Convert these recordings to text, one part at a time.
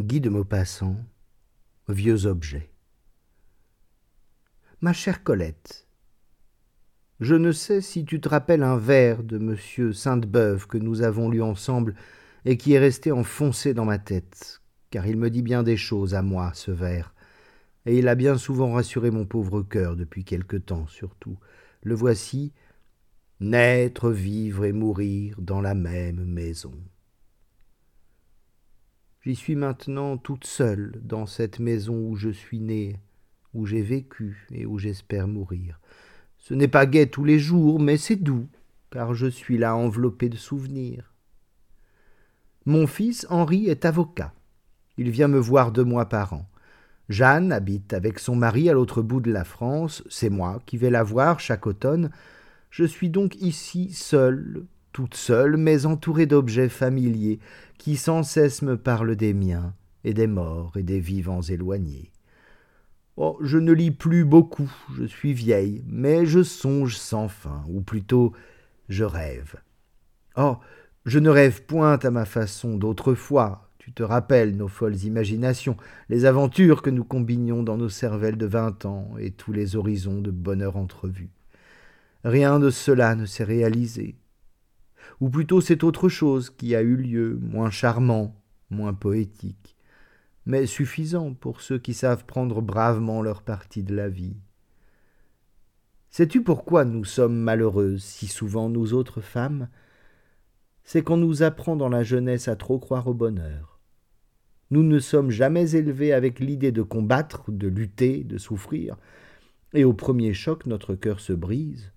Guy de Maupassant, Vieux objets. Ma chère Colette, je ne sais si tu te rappelles un vers de Monsieur Sainte-Beuve que nous avons lu ensemble et qui est resté enfoncé dans ma tête, car il me dit bien des choses à moi, ce vers, et il a bien souvent rassuré mon pauvre cœur depuis quelque temps surtout. Le voici Naître, vivre et mourir dans la même maison. J'y suis maintenant toute seule dans cette maison où je suis née, où j'ai vécu et où j'espère mourir. Ce n'est pas gai tous les jours, mais c'est doux, car je suis là enveloppé de souvenirs. Mon fils Henri est avocat. Il vient me voir deux mois par an. Jeanne habite avec son mari à l'autre bout de la France, c'est moi qui vais la voir chaque automne. Je suis donc ici seule, toute seule, mais entourée d'objets familiers qui sans cesse me parlent des miens, et des morts et des vivants éloignés. Oh, je ne lis plus beaucoup, je suis vieille, mais je songe sans fin, ou plutôt je rêve. Oh, je ne rêve point à ma façon d'autrefois. Tu te rappelles nos folles imaginations, les aventures que nous combinions dans nos cervelles de vingt ans et tous les horizons de bonheur entrevus. Rien de cela ne s'est réalisé ou plutôt c'est autre chose qui a eu lieu, moins charmant, moins poétique, mais suffisant pour ceux qui savent prendre bravement leur partie de la vie. Sais-tu pourquoi nous sommes malheureuses si souvent, nous autres femmes? C'est qu'on nous apprend dans la jeunesse à trop croire au bonheur. Nous ne sommes jamais élevés avec l'idée de combattre, de lutter, de souffrir, et au premier choc notre cœur se brise.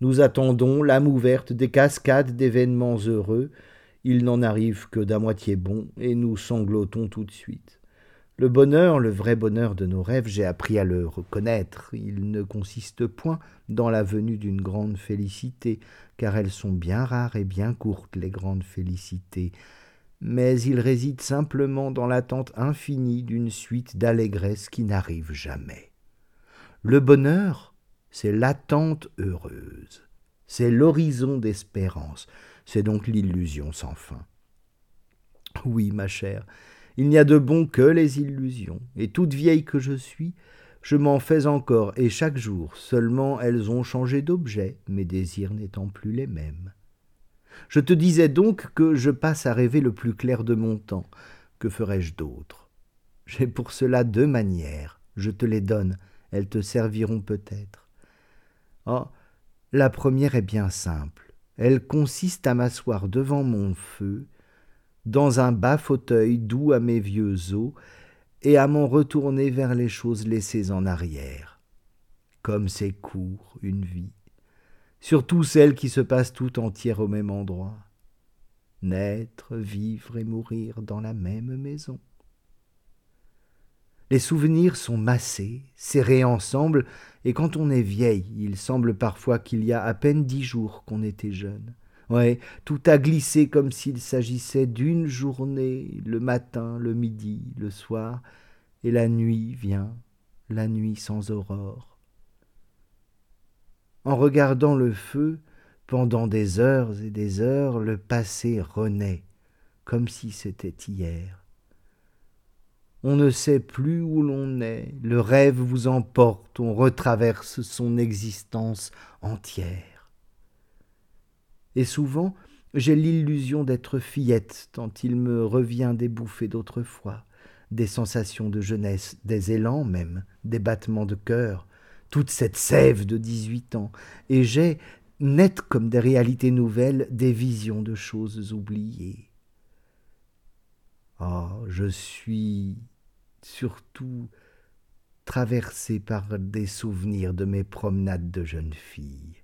Nous attendons l'âme ouverte des cascades d'événements heureux. Il n'en arrive que d'à moitié bon, et nous sanglotons tout de suite. Le bonheur, le vrai bonheur de nos rêves, j'ai appris à le reconnaître. Il ne consiste point dans la venue d'une grande félicité, car elles sont bien rares et bien courtes, les grandes félicités. Mais il réside simplement dans l'attente infinie d'une suite d'allégresse qui n'arrive jamais. Le bonheur, c'est l'attente heureuse, c'est l'horizon d'espérance, c'est donc l'illusion sans fin. Oui, ma chère, il n'y a de bon que les illusions, et toute vieille que je suis, je m'en fais encore, et chaque jour, seulement elles ont changé d'objet, mes désirs n'étant plus les mêmes. Je te disais donc que je passe à rêver le plus clair de mon temps. Que ferais-je d'autre? J'ai pour cela deux manières, je te les donne, elles te serviront peut-être. Oh, la première est bien simple. Elle consiste à m'asseoir devant mon feu, dans un bas fauteuil doux à mes vieux os, et à m'en retourner vers les choses laissées en arrière. Comme c'est court, une vie, surtout celle qui se passe tout entière au même endroit. Naître, vivre et mourir dans la même maison. Les souvenirs sont massés, serrés ensemble, et quand on est vieille, il semble parfois qu'il y a à peine dix jours qu'on était jeune. Ouais, tout a glissé comme s'il s'agissait d'une journée, le matin, le midi, le soir, et la nuit vient, la nuit sans aurore. En regardant le feu, pendant des heures et des heures, le passé renaît, comme si c'était hier. On ne sait plus où l'on est, le rêve vous emporte, on retraverse son existence entière. Et souvent, j'ai l'illusion d'être fillette, tant il me revient des bouffées d'autrefois, des sensations de jeunesse, des élans même, des battements de cœur, toute cette sève de dix-huit ans, et j'ai, nettes comme des réalités nouvelles, des visions de choses oubliées. Oh, je suis surtout traversé par des souvenirs de mes promenades de jeune fille.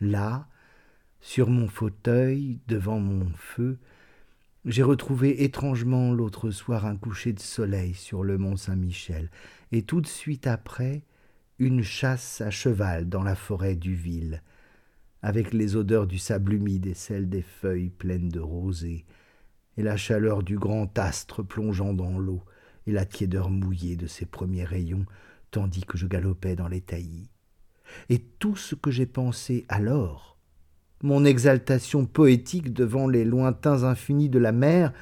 Là, sur mon fauteuil, devant mon feu, j'ai retrouvé étrangement l'autre soir un coucher de soleil sur le mont Saint-Michel, et tout de suite après, une chasse à cheval dans la forêt du Ville, avec les odeurs du sable humide et celles des feuilles pleines de rosée, et la chaleur du grand astre plongeant dans l'eau, et la tiédeur mouillée de ses premiers rayons, tandis que je galopais dans les taillis. Et tout ce que j'ai pensé alors, mon exaltation poétique devant les lointains infinis de la mer,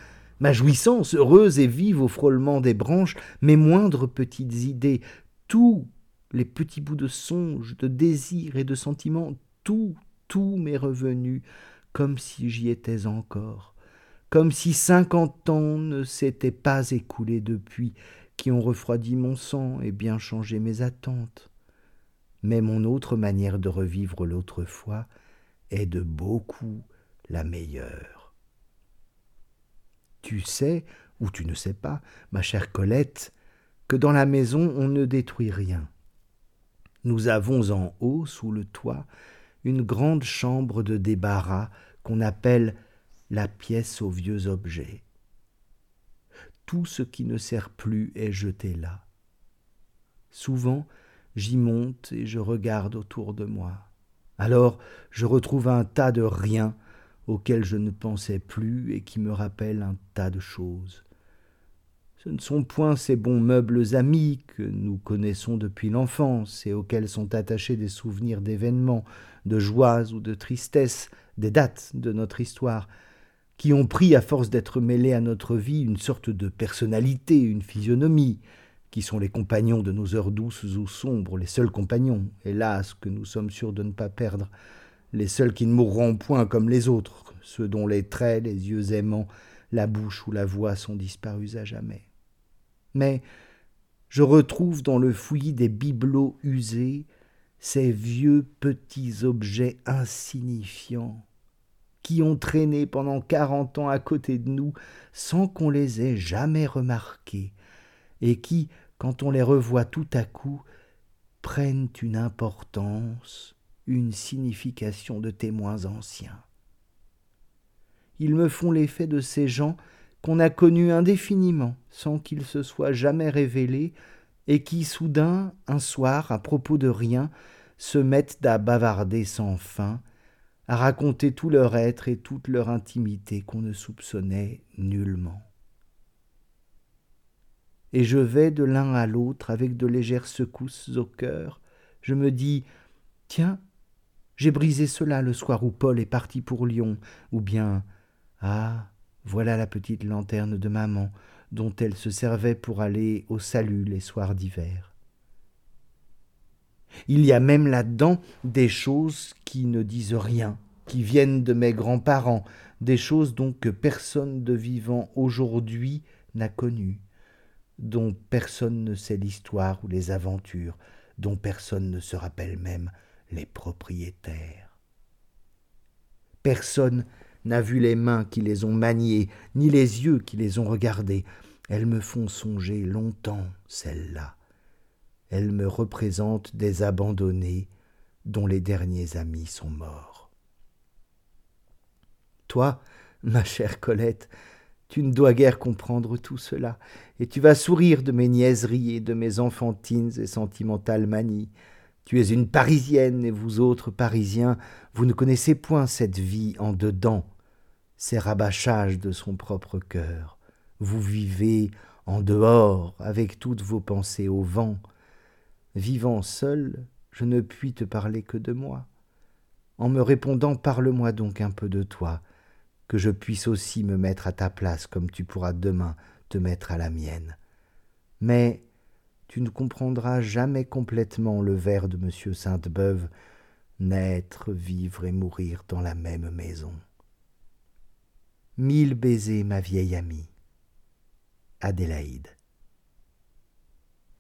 ma jouissance heureuse et vive au frôlement des branches, mes moindres petites idées, tous les petits bouts de songe, de désir et de sentiment, tout, tout m'est revenu, comme si j'y étais encore, comme si cinquante ans ne s'étaient pas écoulés depuis, qui ont refroidi mon sang et bien changé mes attentes. Mais mon autre manière de revivre l'autrefois est de beaucoup la meilleure. Tu sais, ou tu ne sais pas, ma chère Colette, que dans la maison on ne détruit rien. Nous avons en haut, sous le toit, une grande chambre de débarras qu'on appelle la pièce aux vieux objets. Tout ce qui ne sert plus est jeté là. Souvent, j'y monte et je regarde autour de moi. Alors, je retrouve un tas de rien auxquels je ne pensais plus et qui me rappellent un tas de choses. Ce ne sont point ces bons meubles amis que nous connaissons depuis l'enfance et auxquels sont attachés des souvenirs d'événements, de joies ou de tristesses, des dates de notre histoire, qui ont pris, à force d'être mêlés à notre vie, une sorte de personnalité, une physionomie, qui sont les compagnons de nos heures douces ou sombres, les seuls compagnons, hélas, que nous sommes sûrs de ne pas perdre, les seuls qui ne mourront point comme les autres, ceux dont les traits, les yeux aimants, la bouche ou la voix sont disparus à jamais. Mais je retrouve dans le fouillis des bibelots usés ces vieux petits objets insignifiants qui ont traîné pendant quarante ans à côté de nous sans qu'on les ait jamais remarqués, et qui, quand on les revoit tout à coup, prennent une importance, une signification de témoins anciens. Ils me font l'effet de ces gens qu'on a connus indéfiniment, sans qu'ils se soient jamais révélés, et qui soudain, un soir, à propos de rien, se mettent à bavarder sans fin, à raconter tout leur être et toute leur intimité qu'on ne soupçonnait nullement. Et je vais de l'un à l'autre avec de légères secousses au cœur. Je me dis Tiens, j'ai brisé cela le soir où Paul est parti pour Lyon, ou bien Ah, voilà la petite lanterne de maman, dont elle se servait pour aller au salut les soirs d'hiver. Il y a même là-dedans des choses qui ne disent rien, qui viennent de mes grands-parents, des choses donc que personne de vivant aujourd'hui n'a connues, dont personne ne sait l'histoire ou les aventures, dont personne ne se rappelle même les propriétaires. Personne n'a vu les mains qui les ont maniées, ni les yeux qui les ont regardées. Elles me font songer longtemps, celles-là. Elles me représentent des abandonnés dont les derniers amis sont morts. Toi, ma chère Colette, tu ne dois guère comprendre tout cela, et tu vas sourire de mes niaiseries et de mes enfantines et sentimentales manies. Tu es une Parisienne, et vous autres Parisiens, vous ne connaissez point cette vie en dedans, ces rabâchages de son propre cœur. Vous vivez en dehors, avec toutes vos pensées au vent. Vivant seul, je ne puis te parler que de moi. En me répondant, parle-moi donc un peu de toi, que je puisse aussi me mettre à ta place comme tu pourras demain te mettre à la mienne. Mais tu ne comprendras jamais complètement le vers de M. Sainte-Beuve naître, vivre et mourir dans la même maison. Mille baisers, ma vieille amie. Adélaïde.